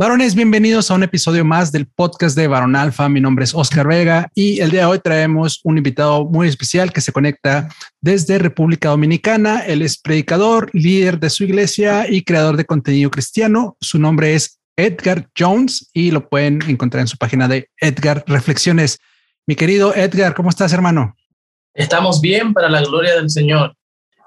Varones, bienvenidos a un episodio más del podcast de Varón Alfa. Mi nombre es Oscar Vega y el día de hoy traemos un invitado muy especial que se conecta desde República Dominicana. Él es predicador, líder de su iglesia y creador de contenido cristiano. Su nombre es Edgar Jones y lo pueden encontrar en su página de Edgar Reflexiones. Mi querido Edgar, ¿cómo estás, hermano? Estamos bien para la gloria del Señor.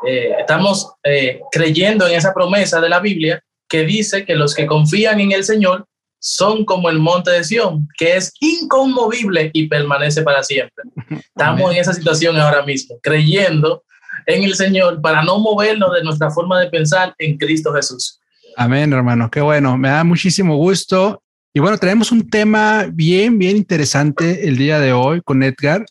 Eh, estamos eh, creyendo en esa promesa de la Biblia que dice que los que confían en el Señor son como el monte de Sión, que es inconmovible y permanece para siempre. Estamos en esa situación ahora mismo, creyendo en el Señor para no movernos de nuestra forma de pensar en Cristo Jesús. Amén, hermano. Qué bueno. Me da muchísimo gusto. Y bueno, tenemos un tema bien, bien interesante el día de hoy con Edgar.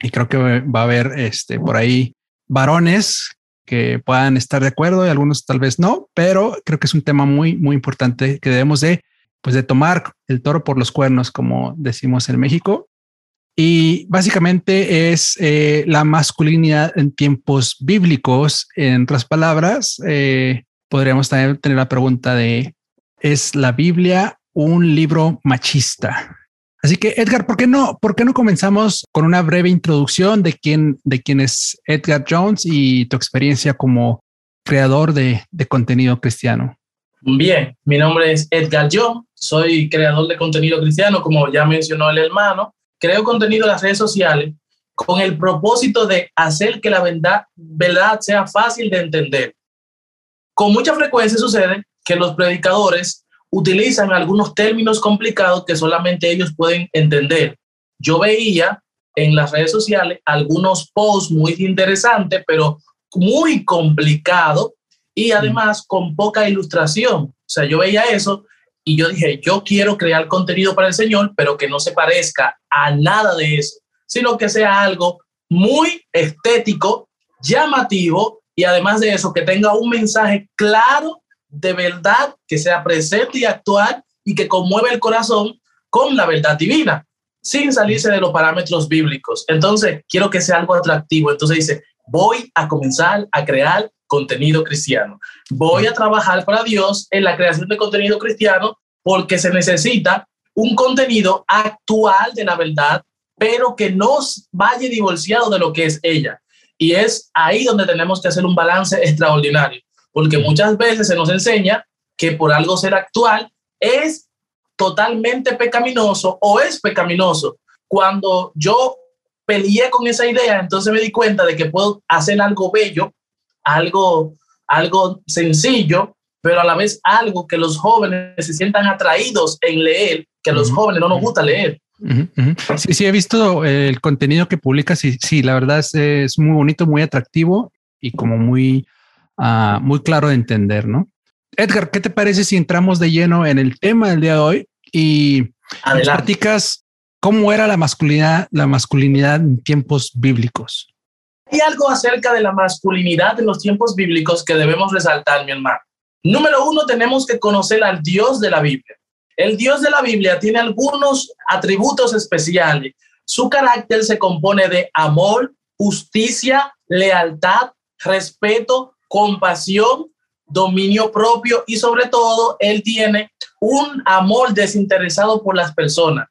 Y creo que va a haber este por ahí varones que puedan estar de acuerdo y algunos tal vez no, pero creo que es un tema muy, muy importante que debemos de, pues de tomar el toro por los cuernos, como decimos en México. Y básicamente es eh, la masculinidad en tiempos bíblicos. En otras palabras, eh, podríamos también tener la pregunta de, ¿es la Biblia un libro machista? Así que Edgar, ¿por qué no, por qué no comenzamos con una breve introducción de quién, de quién es Edgar Jones y tu experiencia como creador de, contenido cristiano? Bien, mi nombre es Edgar Jones, soy creador de contenido cristiano, como ya mencionó el hermano. Creo contenido en las redes sociales con el propósito de hacer que la verdad sea fácil de entender. Con mucha frecuencia sucede que los predicadores utilizan algunos términos complicados que solamente ellos pueden entender. Yo veía en las redes sociales algunos posts muy interesantes, pero muy complicados y además con poca ilustración. O sea, yo veía eso y yo dije, yo quiero crear contenido para el Señor, pero que no se parezca a nada de eso, sino que sea algo muy estético, llamativo y además de eso, que tenga un mensaje claro de verdad que sea presente y actual y que conmueve el corazón con la verdad divina, sin salirse de los parámetros bíblicos. Entonces, quiero que sea algo atractivo. Entonces dice, voy a comenzar a crear contenido cristiano. Voy a trabajar para Dios en la creación de contenido cristiano porque se necesita un contenido actual de la verdad, pero que no vaya divorciado de lo que es ella. Y es ahí donde tenemos que hacer un balance extraordinario porque muchas veces se nos enseña que por algo ser actual es totalmente pecaminoso o es pecaminoso. Cuando yo peleé con esa idea, entonces me di cuenta de que puedo hacer algo bello, algo, algo sencillo, pero a la vez algo que los jóvenes se sientan atraídos en leer, que a los jóvenes no nos gusta leer. Sí, sí, he visto el contenido que publicas y sí, la verdad es, es muy bonito, muy atractivo y como muy Ah, muy claro de entender, ¿no? Edgar, ¿qué te parece si entramos de lleno en el tema del día de hoy y platicas cómo era la masculinidad, la masculinidad en tiempos bíblicos? Hay algo acerca de la masculinidad en los tiempos bíblicos que debemos resaltar, mi hermano. Número uno, tenemos que conocer al Dios de la Biblia. El Dios de la Biblia tiene algunos atributos especiales. Su carácter se compone de amor, justicia, lealtad, respeto, compasión, dominio propio y sobre todo él tiene un amor desinteresado por las personas.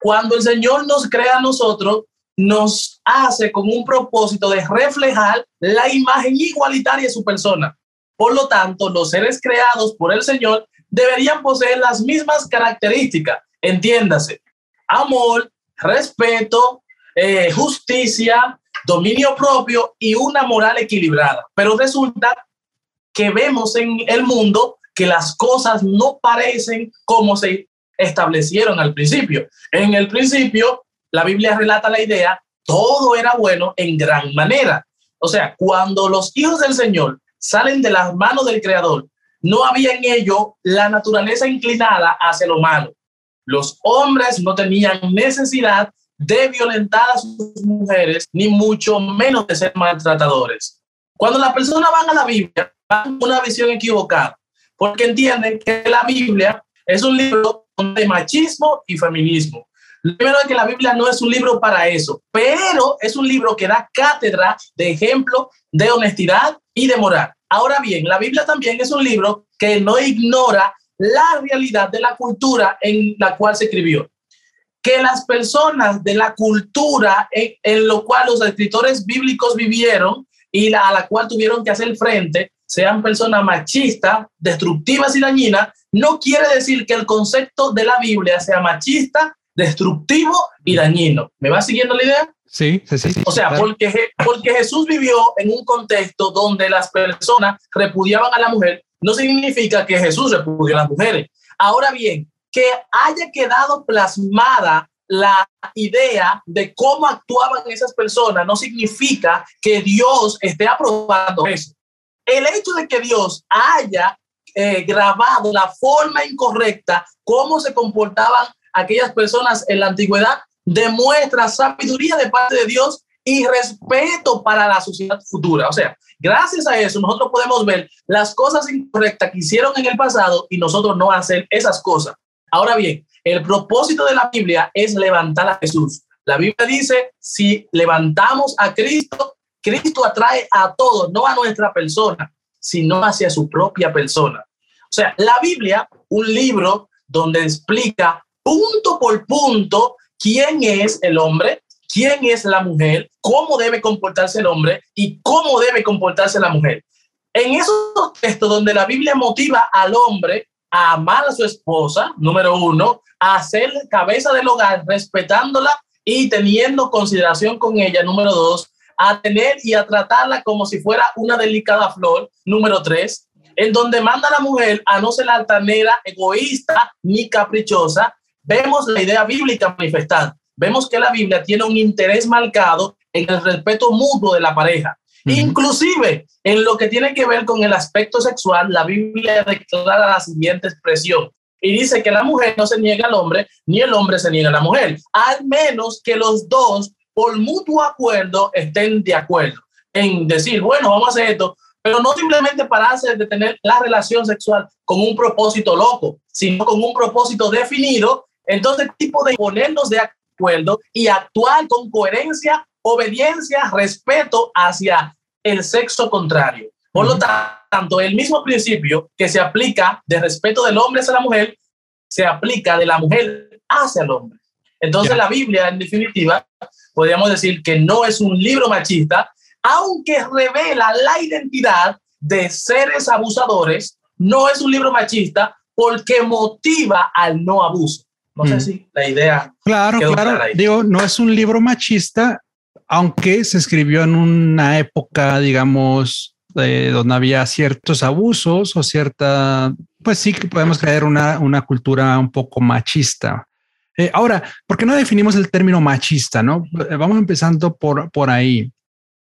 Cuando el Señor nos crea a nosotros, nos hace con un propósito de reflejar la imagen igualitaria de su persona. Por lo tanto, los seres creados por el Señor deberían poseer las mismas características. Entiéndase, amor, respeto, eh, justicia, dominio propio y una moral equilibrada. Pero resulta que vemos en el mundo que las cosas no parecen como se establecieron al principio. En el principio, la Biblia relata la idea, todo era bueno en gran manera. O sea, cuando los hijos del Señor salen de las manos del Creador, no había en ello la naturaleza inclinada hacia lo malo. Los hombres no tenían necesidad de violentar a sus mujeres, ni mucho menos de ser maltratadores. Cuando las personas van a la Biblia, van con una visión equivocada, porque entienden que la Biblia es un libro de machismo y feminismo. Lo primero es que la Biblia no es un libro para eso, pero es un libro que da cátedra de ejemplo de honestidad y de moral. Ahora bien, la Biblia también es un libro que no ignora la realidad de la cultura en la cual se escribió. Que las personas de la cultura en, en lo cual los escritores bíblicos vivieron y la, a la cual tuvieron que hacer frente sean personas machistas, destructivas y dañinas, no quiere decir que el concepto de la Biblia sea machista, destructivo y dañino. ¿Me va siguiendo la idea? Sí, sí, sí. O sea, porque, porque Jesús vivió en un contexto donde las personas repudiaban a la mujer, no significa que Jesús repudió a las mujeres. Ahora bien, que haya quedado plasmada la idea de cómo actuaban esas personas no significa que Dios esté aprobando eso. El hecho de que Dios haya eh, grabado la forma incorrecta, cómo se comportaban aquellas personas en la antigüedad, demuestra sabiduría de parte de Dios y respeto para la sociedad futura. O sea, gracias a eso nosotros podemos ver las cosas incorrectas que hicieron en el pasado y nosotros no hacer esas cosas. Ahora bien, el propósito de la Biblia es levantar a Jesús. La Biblia dice, si levantamos a Cristo, Cristo atrae a todos, no a nuestra persona, sino hacia su propia persona. O sea, la Biblia, un libro donde explica punto por punto quién es el hombre, quién es la mujer, cómo debe comportarse el hombre y cómo debe comportarse la mujer. En esos textos donde la Biblia motiva al hombre a amar a su esposa, número uno, a ser cabeza del hogar, respetándola y teniendo consideración con ella, número dos, a tener y a tratarla como si fuera una delicada flor. Número tres, en donde manda a la mujer a no ser altanera, egoísta ni caprichosa. Vemos la idea bíblica manifestada. Vemos que la Biblia tiene un interés marcado en el respeto mutuo de la pareja. Inclusive en lo que tiene que ver con el aspecto sexual, la Biblia declara la siguiente expresión y dice que la mujer no se niega al hombre, ni el hombre se niega a la mujer, al menos que los dos por mutuo acuerdo estén de acuerdo en decir, bueno, vamos a hacer esto, pero no simplemente para hacer de tener la relación sexual con un propósito loco, sino con un propósito definido. Entonces, tipo de ponernos de acuerdo y actuar con coherencia, obediencia, respeto hacia el sexo contrario. Por lo tanto, el mismo principio que se aplica de respeto del hombre hacia la mujer, se aplica de la mujer hacia el hombre. Entonces, la Biblia, en definitiva, podríamos decir que no es un libro machista, aunque revela la identidad de seres abusadores, no es un libro machista porque motiva al no abuso. No sé mm. si la idea. Claro, claro. Digo, no es un libro machista, aunque se escribió en una época, digamos, donde había ciertos abusos o cierta, pues sí que podemos creer una, una cultura un poco machista. Eh, ahora, ¿por qué no definimos el término machista? No eh, vamos empezando por, por ahí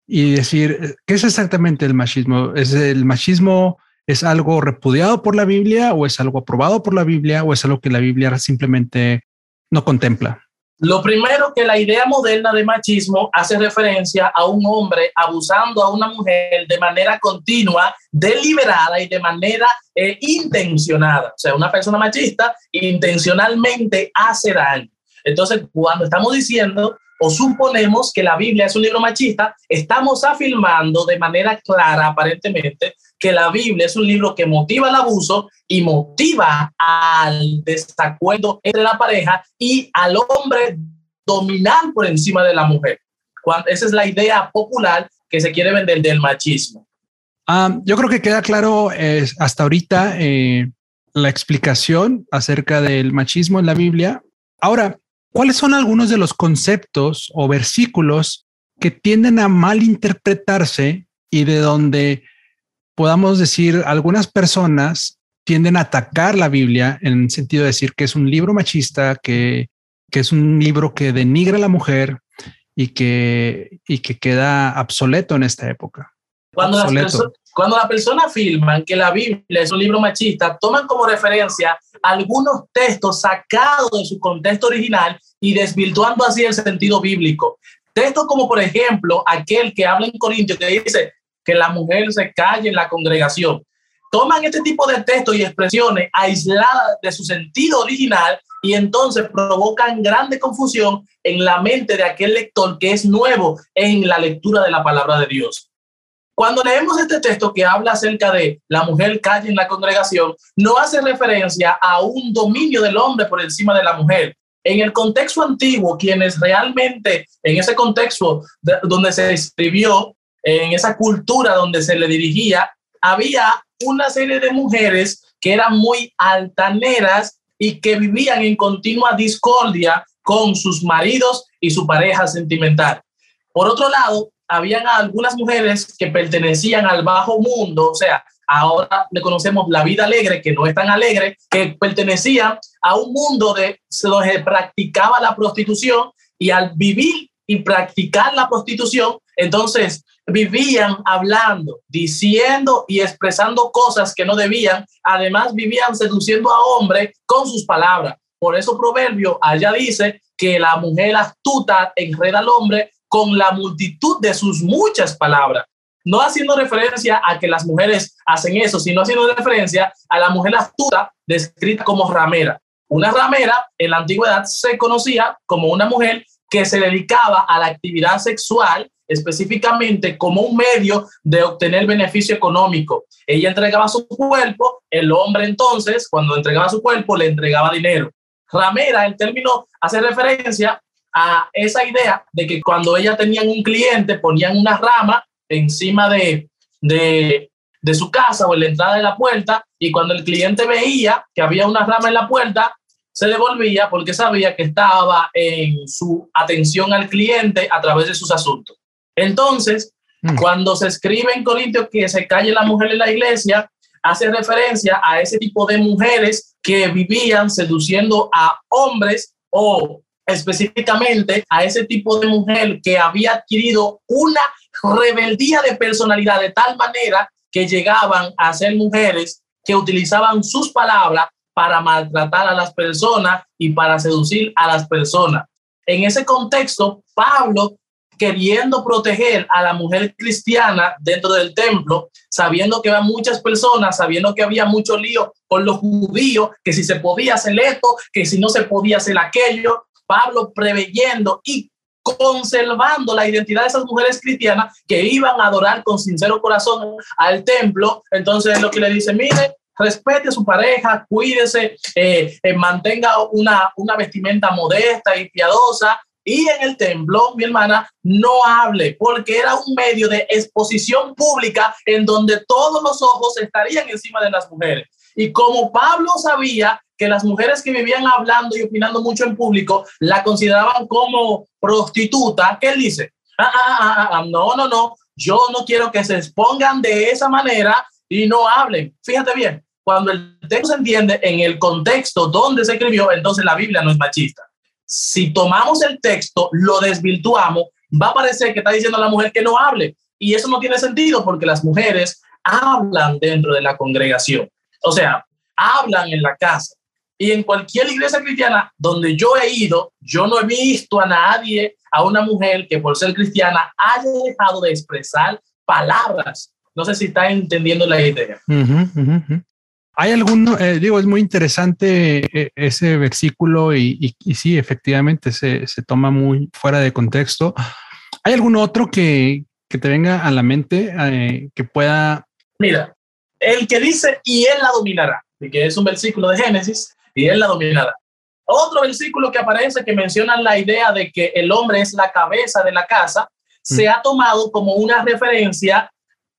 y decir qué es exactamente el machismo. ¿Es el machismo es algo repudiado por la Biblia o es algo aprobado por la Biblia o es algo que la Biblia simplemente no contempla? Lo primero que la idea moderna de machismo hace referencia a un hombre abusando a una mujer de manera continua, deliberada y de manera eh, intencionada. O sea, una persona machista intencionalmente hace daño. Entonces, cuando estamos diciendo o suponemos que la Biblia es un libro machista, estamos afirmando de manera clara, aparentemente, que la Biblia es un libro que motiva el abuso y motiva al desacuerdo entre la pareja y al hombre dominar por encima de la mujer. Esa es la idea popular que se quiere vender del machismo. Ah, yo creo que queda claro hasta ahorita eh, la explicación acerca del machismo en la Biblia. Ahora, ¿cuáles son algunos de los conceptos o versículos que tienden a malinterpretarse y de donde podamos decir, algunas personas tienden a atacar la Biblia en el sentido de decir que es un libro machista, que, es un libro que denigra a la mujer y que, y que queda obsoleto en esta época. Cuando las, Cuando la persona afirman que la Biblia es un libro machista, toman como referencia algunos textos sacados de su contexto original y desvirtuando así el sentido bíblico. Textos como, por ejemplo, aquel que habla en Corintios que dice que la mujer se calle en la congregación. Toman este tipo de textos y expresiones aisladas de su sentido original y entonces provocan grande confusión en la mente de aquel lector que es nuevo en la lectura de la palabra de Dios. Cuando leemos este texto que habla acerca de la mujer calle en la congregación, no hace referencia a un dominio del hombre por encima de la mujer. En el contexto antiguo, quienes realmente, en ese contexto donde se escribió, en esa cultura donde se le dirigía, había una serie de mujeres que eran muy altaneras y que vivían en continua discordia con sus maridos y su pareja sentimental. Por otro lado, habían algunas mujeres que pertenecían al bajo mundo, o sea, ahora le conocemos la vida alegre, que no es tan alegre, que pertenecían a un mundo de, donde practicaba la prostitución y al vivir y practicar la prostitución, entonces vivían hablando, diciendo y expresando cosas que no debían. Además, vivían seduciendo a hombres con sus palabras. Por eso Proverbio allá dice que la mujer astuta enreda al hombre con la multitud de sus muchas palabras. No haciendo referencia a que las mujeres hacen eso, sino haciendo referencia a la mujer astuta descrita como ramera. Una ramera en la antigüedad se conocía como una mujer que se dedicaba a la actividad sexual específicamente como un medio de obtener beneficio económico. Ella entregaba su cuerpo, el hombre entonces, cuando entregaba su cuerpo, le entregaba dinero. Ramera, el término hace referencia a esa idea de que cuando ella tenía un cliente, ponían una rama encima de, de, de su casa o en la entrada de la puerta y cuando el cliente veía que había una rama en la puerta, se devolvía porque sabía que estaba en su atención al cliente a través de sus asuntos. Entonces, mm. cuando se escribe en Corintios que se calle la mujer en la iglesia, hace referencia a ese tipo de mujeres que vivían seduciendo a hombres o específicamente a ese tipo de mujer que había adquirido una rebeldía de personalidad de tal manera que llegaban a ser mujeres que utilizaban sus palabras para maltratar a las personas y para seducir a las personas. En ese contexto, Pablo, queriendo proteger a la mujer cristiana dentro del templo, sabiendo que había muchas personas, sabiendo que había mucho lío con los judíos, que si se podía hacer esto, que si no se podía hacer aquello, Pablo preveyendo y conservando la identidad de esas mujeres cristianas que iban a adorar con sincero corazón al templo. Entonces lo que le dice, mire, respete a su pareja, cuídese, eh, eh, mantenga una, una vestimenta modesta y piadosa. Y en el templo, mi hermana, no hable, porque era un medio de exposición pública en donde todos los ojos estarían encima de las mujeres. Y como Pablo sabía que las mujeres que vivían hablando y opinando mucho en público la consideraban como prostituta, ¿qué él dice? Ah, ah, ah, no, no, no, yo no quiero que se expongan de esa manera y no hablen. Fíjate bien, cuando el texto se entiende en el contexto donde se escribió, entonces la Biblia no es machista. Si tomamos el texto, lo desvirtuamos, va a parecer que está diciendo a la mujer que no hable. Y eso no tiene sentido porque las mujeres hablan dentro de la congregación. O sea, hablan en la casa. Y en cualquier iglesia cristiana donde yo he ido, yo no he visto a nadie, a una mujer que por ser cristiana haya dejado de expresar palabras. No sé si está entendiendo la idea. Hay alguno, eh, digo, es muy interesante eh, ese versículo y, sí, efectivamente se, toma muy fuera de contexto. ¿Hay algún otro que, te venga a la mente eh, que pueda... Mira, el que dice, y él la dominará, que es un versículo de Génesis, y él la dominará. Otro versículo que aparece que menciona la idea de que el hombre es la cabeza de la casa, se mm. ha tomado como una referencia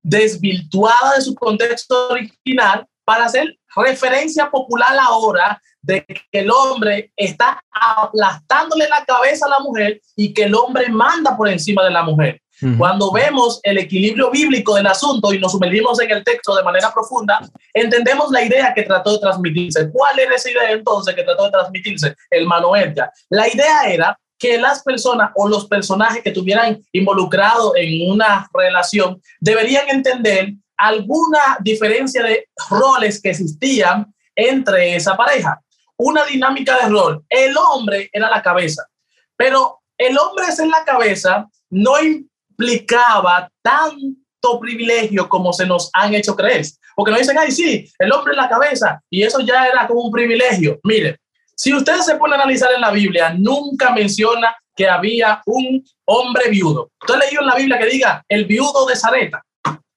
desvirtuada de su contexto original para hacer referencia popular ahora de que el hombre está aplastándole la cabeza a la mujer y que el hombre manda por encima de la mujer. Cuando vemos el equilibrio bíblico del asunto y nos sumergimos en el texto de manera profunda, entendemos la idea que trató de transmitirse. ¿Cuál era esa idea entonces que trató de transmitirse el Edgar? La idea era que las personas o los personajes que estuvieran involucrados en una relación deberían entender alguna diferencia de roles que existían entre esa pareja. Una dinámica de rol. El hombre era la cabeza, pero el hombre ser la cabeza no implicaba tanto privilegio como se nos han hecho creer. Porque nos dicen, ay, sí, el hombre es la cabeza, y eso ya era como un privilegio. Mire, si ustedes se ponen a analizar en la Biblia, nunca menciona que había un hombre viudo. Usted leído en la Biblia que diga el viudo de Zareta,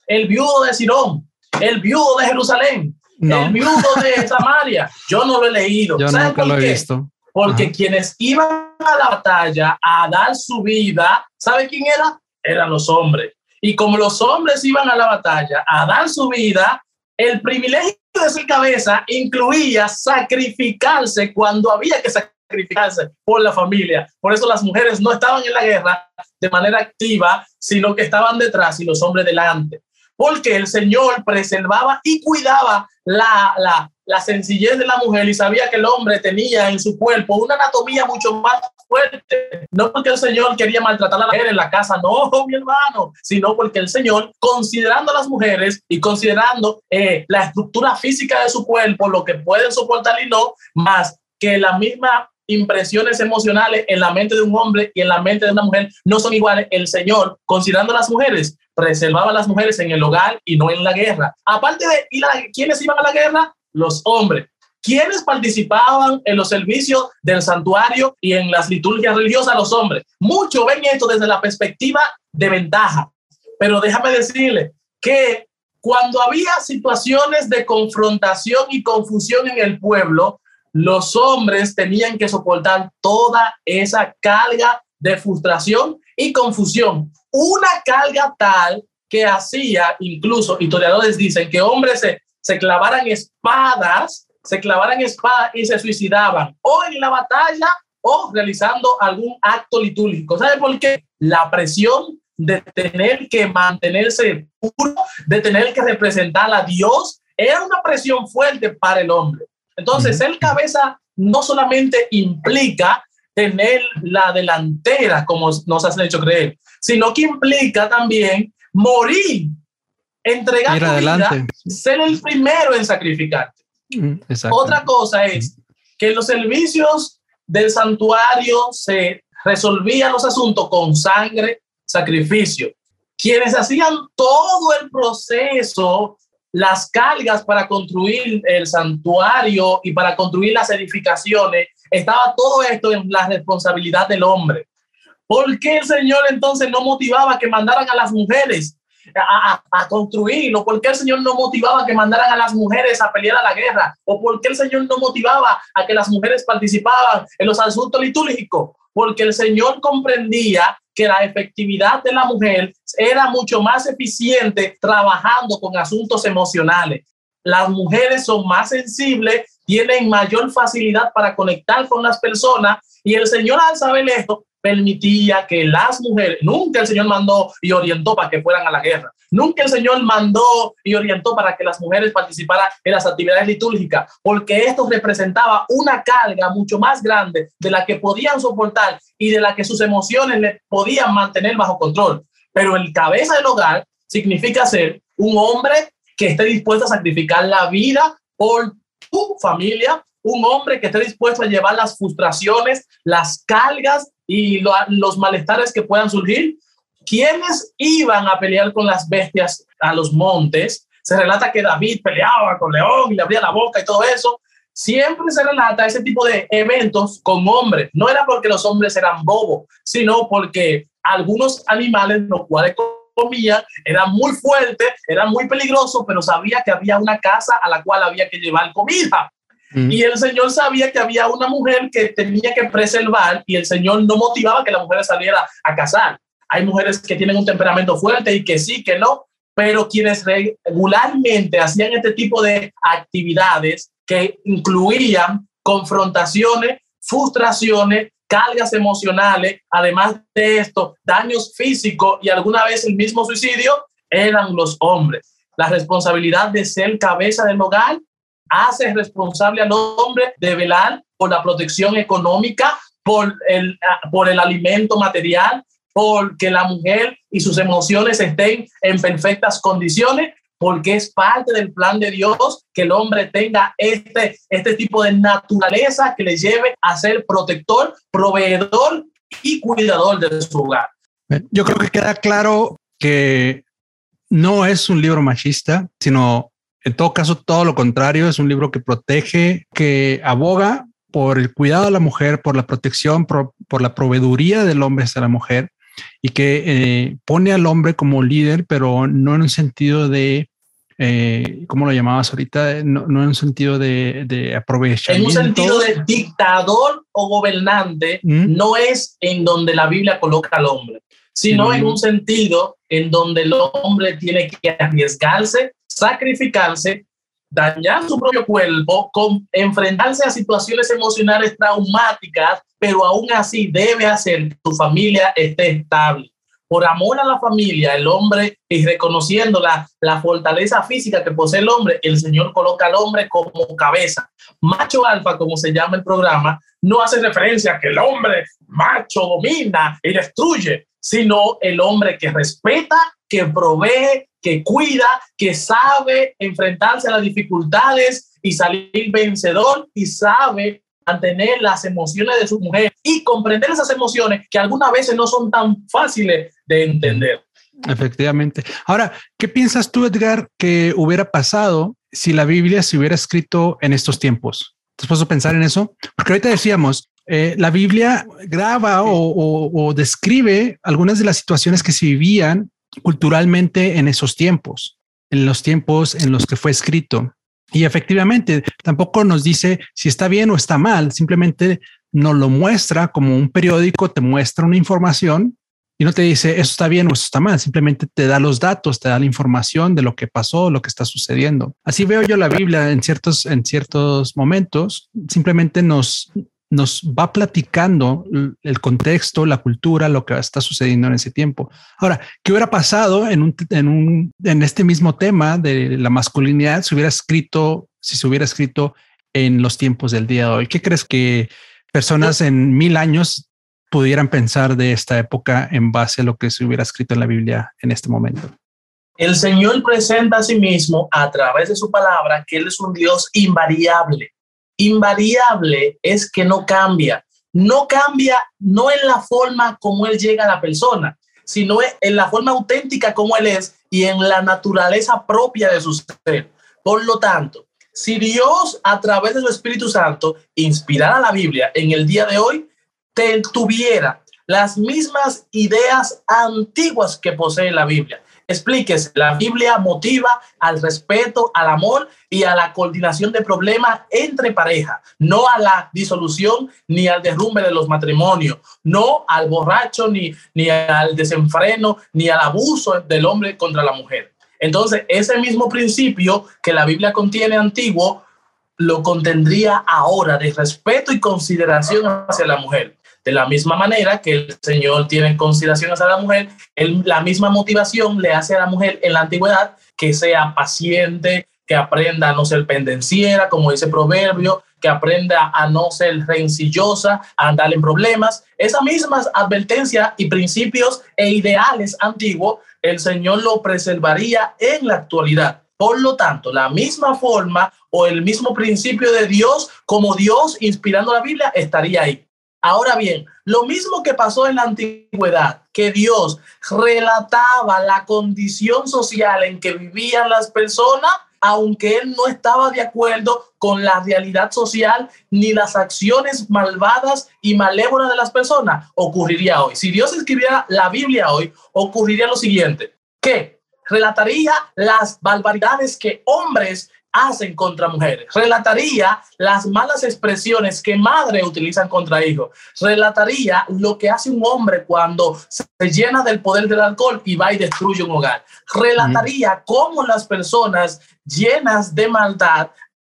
el viudo de Sirón, el viudo de Jerusalén, el viudo de Samaria. Yo no lo he leído. Yo nunca lo he visto. Porque quienes iban a la batalla a dar su vida, ¿sabe quién era? Eran los hombres. Y como los hombres iban a la batalla a dar su vida, el privilegio de ser cabeza incluía sacrificarse cuando había que sacrificarse por la familia. Por eso las mujeres no estaban en la guerra de manera activa, sino que estaban detrás y los hombres delante porque el Señor preservaba y cuidaba la, la, sencillez de la mujer y sabía que el hombre tenía en su cuerpo una anatomía mucho más fuerte. No porque el Señor quería maltratar a la mujer en la casa, no, mi hermano, sino porque el Señor, considerando a las mujeres y considerando eh, la estructura física de su cuerpo, lo que pueden soportar y no, más que la misma impresiones emocionales en la mente de un hombre y en la mente de una mujer no son iguales. El Señor, considerando a las mujeres, preservaba a las mujeres en el hogar y no en la guerra. Aparte de ir a, ¿quiénes iban a la guerra? Los hombres. ¿Quiénes participaban en los servicios del santuario y en las liturgias religiosas? Los hombres. Muchos ven esto desde la perspectiva de ventaja. Pero déjame decirle que cuando había situaciones de confrontación y confusión en el pueblo, los hombres tenían que soportar toda esa carga de frustración y confusión. Una carga tal que hacía, incluso historiadores dicen que hombres se, se clavaran espadas, se clavaran espadas y se suicidaban o en la batalla o realizando algún acto litúrgico. ¿Sabe por qué? La presión de tener que mantenerse puro, de tener que representar a Dios, era una presión fuerte para el hombre. Entonces, el cabeza no solamente implica tener la delantera, como nos has hecho creer, sino que implica también morir, entregar tu vida, ser el primero en sacrificarte. Mm, Otra cosa es que los servicios del santuario se resolvían los asuntos con sangre, sacrificio. Quienes hacían todo el proceso las cargas para construir el santuario y para construir las edificaciones, estaba todo esto en la responsabilidad del hombre. ¿Por qué el Señor entonces no motivaba que mandaran a las mujeres a, a, construirlo? ¿Por qué el Señor no motivaba que mandaran a las mujeres a pelear a la guerra? ¿O por qué el Señor no motivaba a que las mujeres participaban en los asuntos litúrgicos? Porque el Señor comprendía que la efectividad de la mujer era mucho más eficiente trabajando con asuntos emocionales. Las mujeres son más sensibles, tienen mayor facilidad para conectar con las personas y el Señor al saber esto permitía que las mujeres, nunca el Señor mandó y orientó para que fueran a la guerra, nunca el Señor mandó y orientó para que las mujeres participaran en las actividades litúrgicas, porque esto representaba una carga mucho más grande de la que podían soportar y de la que sus emociones le podían mantener bajo control. Pero el cabeza del hogar significa ser un hombre que esté dispuesto a sacrificar la vida por tu familia, un hombre que esté dispuesto a llevar las frustraciones, las cargas y los malestares que puedan surgir. ¿Quiénes iban a pelear con las bestias a los montes? Se relata que David peleaba con León y le abría la boca y todo eso. Siempre se relata ese tipo de eventos con hombres. No era porque los hombres eran bobos, sino porque algunos animales, los cuales comían, eran muy fuertes, eran muy peligrosos, pero sabía que había una casa a la cual había que llevar comida. Mm. Y el Señor sabía que había una mujer que tenía que preservar y el Señor no motivaba que la mujer saliera a casar. Hay mujeres que tienen un temperamento fuerte y que sí, que no, pero quienes regularmente hacían este tipo de actividades que incluían confrontaciones, frustraciones, cargas emocionales, además de esto, daños físicos y alguna vez el mismo suicidio, eran los hombres. La responsabilidad de ser cabeza del hogar hace responsable al hombre de velar por la protección económica, por el, por el alimento material, por que la mujer y sus emociones estén en perfectas condiciones, porque es parte del plan de Dios que el hombre tenga este, este tipo de naturaleza que le lleve a ser protector, proveedor y cuidador de su hogar. Yo creo que queda claro que no es un libro machista, sino en todo caso todo lo contrario, es un libro que protege, que aboga por el cuidado de la mujer, por la protección, por, la proveeduría del hombre hacia la mujer y que eh, pone al hombre como líder, pero no en un sentido de, eh, ¿cómo lo llamabas ahorita? No, en un sentido de, de aprovechamiento. En un sentido de dictador o gobernante, ¿Mm? no es en donde la Biblia coloca al hombre, sino en un sentido en donde el hombre tiene que arriesgarse, sacrificarse dañar su propio cuerpo, con enfrentarse a situaciones emocionales traumáticas, pero aún así debe hacer que su familia esté estable. Por amor a la familia, el hombre, y reconociendo la, la fortaleza física que posee el hombre, el Señor coloca al hombre como cabeza. Macho alfa, como se llama el programa, no hace referencia a que el hombre macho domina y destruye, sino el hombre que respeta, que provee, que cuida, que sabe enfrentarse a las dificultades y salir vencedor y sabe mantener las emociones de su mujer y comprender esas emociones que algunas veces no son tan fáciles de entender. Efectivamente. Ahora, ¿qué piensas tú, Edgar, que hubiera pasado si la Biblia se hubiera escrito en estos tiempos? ¿Te has puesto a pensar en eso? Porque ahorita decíamos, eh, la Biblia graba o, describe algunas de las situaciones que se vivían culturalmente en esos tiempos, en los tiempos en los que fue escrito. Y efectivamente, tampoco nos dice si está bien o está mal, simplemente nos lo muestra como un periódico, te muestra una información y no te dice eso está bien o eso está mal, simplemente te da los datos, te da la información de lo que pasó, lo que está sucediendo. Así veo yo la Biblia en ciertos, en ciertos momentos, simplemente nos, nos va platicando el contexto, la cultura, lo que está sucediendo en ese tiempo. Ahora, ¿qué hubiera pasado en un, en un, en este mismo tema de la masculinidad si hubiera escrito, si se hubiera escrito en los tiempos del día de hoy? ¿Qué crees que personas en mil años pudieran pensar de esta época en base a lo que se hubiera escrito en la Biblia en este momento? El Señor presenta a sí mismo a través de su palabra que Él es un Dios invariable invariable es que no cambia. No cambia no en la forma como Él llega a la persona, sino en la forma auténtica como Él es y en la naturaleza propia de su ser. Por lo tanto, si Dios a través de su Espíritu Santo inspirara la Biblia en el día de hoy, tuviera las mismas ideas antiguas que posee la Biblia. Explíquese, la Biblia motiva al respeto, al amor y a la coordinación de problemas entre pareja, no a la disolución ni al derrumbe de los matrimonios, no al borracho ni, ni al desenfreno ni al abuso del hombre contra la mujer. Entonces, ese mismo principio que la Biblia contiene antiguo, lo contendría ahora de respeto y consideración hacia la mujer. De la misma manera que el Señor tiene en consideración a la mujer, la misma motivación le hace a la mujer en la antigüedad que sea paciente, que aprenda a no ser pendenciera, como dice el proverbio, que aprenda a no ser rencillosa, a andar en problemas. Esas mismas advertencias y principios e ideales antiguos, el Señor lo preservaría en la actualidad. Por lo tanto, la misma forma o el mismo principio de Dios, como Dios inspirando la Biblia, estaría ahí. Ahora bien, lo mismo que pasó en la antigüedad, que Dios relataba la condición social en que vivían las personas, aunque él no estaba de acuerdo con la realidad social ni las acciones malvadas y malévolas de las personas, ocurriría hoy. Si Dios escribiera la Biblia hoy, ocurriría lo siguiente, que relataría las barbaridades que hombres hacen contra mujeres. Relataría las malas expresiones que madres utilizan contra hijos. Relataría lo que hace un hombre cuando se llena del poder del alcohol y va y destruye un hogar. Relataría cómo las personas llenas de maldad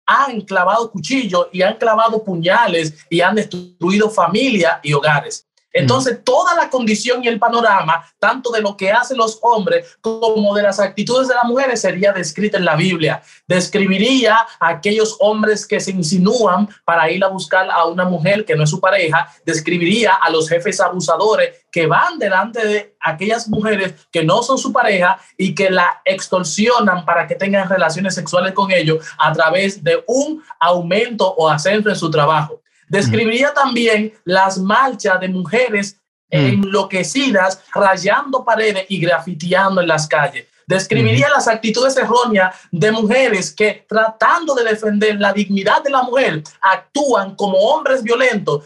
han clavado cuchillos y han clavado puñales y han destruido familia y hogares. Entonces, toda la condición y el panorama, tanto de lo que hacen los hombres como de las actitudes de las mujeres, sería descrita en la Biblia. Describiría a aquellos hombres que se insinúan para ir a buscar a una mujer que no es su pareja. Describiría a los jefes abusadores que van delante de aquellas mujeres que no son su pareja y que la extorsionan para que tengan relaciones sexuales con ellos a través de un aumento o ascenso en su trabajo. Describiría también las marchas de mujeres mm. enloquecidas, rayando paredes y grafiteando en las calles. Describiría las actitudes erróneas de mujeres que tratando de defender la dignidad de la mujer actúan como hombres violentos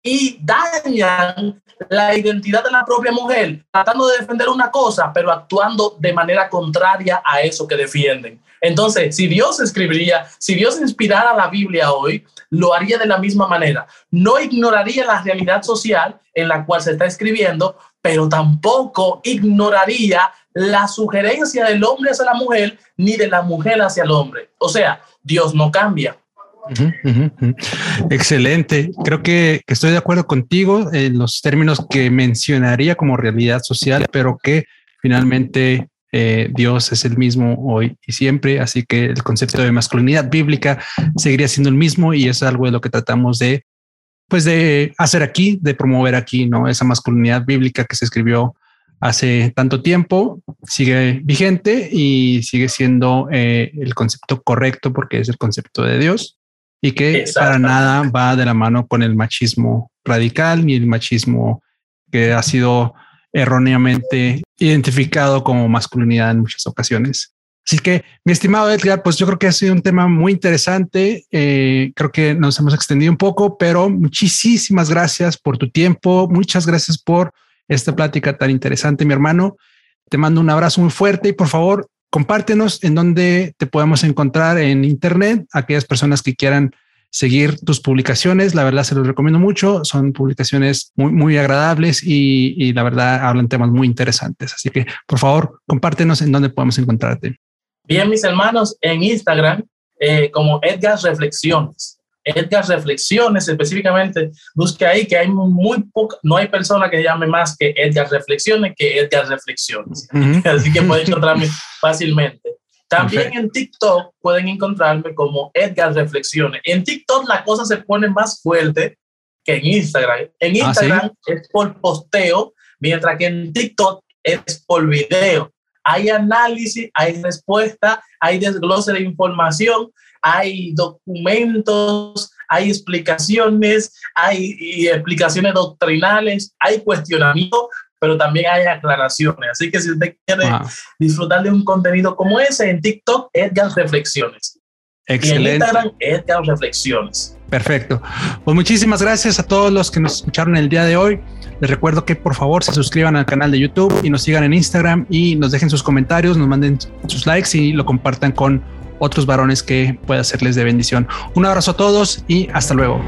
y dañan la identidad de la propia mujer, tratando de defender una cosa, pero actuando de manera contraria a eso que defienden. Entonces, si Dios escribiría, si Dios inspirara la Biblia hoy, lo haría de la misma manera. No ignoraría la realidad social en la cual se está escribiendo, pero tampoco ignoraría la sugerencia del hombre hacia la mujer ni de la mujer hacia el hombre. O sea, Dios no cambia. Excelente. Creo que, estoy de acuerdo contigo en los términos que mencionaría como realidad social, pero que finalmente eh, Dios es el mismo hoy y siempre, así que el concepto de masculinidad bíblica seguiría siendo el mismo y es algo de lo que tratamos de, pues de hacer aquí, de promover aquí, ¿no? Esa masculinidad bíblica que se escribió hace tanto tiempo sigue vigente y sigue siendo eh, el concepto correcto porque es el concepto de Dios y que para nada va de la mano con el machismo radical ni el machismo que ha sido erróneamente identificado como masculinidad en muchas ocasiones. Así que, mi estimado Edgar, pues yo creo que ha sido un tema muy interesante. Eh, creo que nos hemos extendido un poco, pero muchísimas gracias por tu tiempo. Muchas gracias por esta plática tan interesante, mi hermano. Te mando un abrazo muy fuerte y por favor, compártenos en dónde te podemos encontrar en Internet, aquellas personas que quieran seguir tus publicaciones. La verdad se los recomiendo mucho. Son publicaciones muy, muy agradables y, la verdad hablan temas muy interesantes. Así que por favor, compártenos en dónde podemos encontrarte. Bien, mis hermanos, en Instagram eh, como Edgar Reflexiones. Edgar Reflexiones específicamente, busque ahí que hay muy poca, no hay persona que llame más que Edgar Reflexiones que Edgar Reflexiones. Así que pueden encontrarme fácilmente. También en TikTok pueden encontrarme como Edgar Reflexiones. En TikTok la cosa se pone más fuerte que en Instagram. En ah, Instagram es por posteo, mientras que en TikTok es por video. Hay análisis, hay respuesta, hay desglose de información, hay documentos, hay explicaciones, hay explicaciones doctrinales, hay cuestionamiento pero también hay aclaraciones. Así que si usted quiere disfrutar de un contenido como ese, en TikTok, Edgar Reflexiones. Excelente. Y en Instagram, Edgar Reflexiones. Perfecto. Pues muchísimas gracias a todos los que nos escucharon el día de hoy. Les recuerdo que por favor se suscriban al canal de YouTube y nos sigan en Instagram y nos dejen sus comentarios, nos manden sus likes y lo compartan con otros varones que pueda serles de bendición. Un abrazo a todos y hasta luego.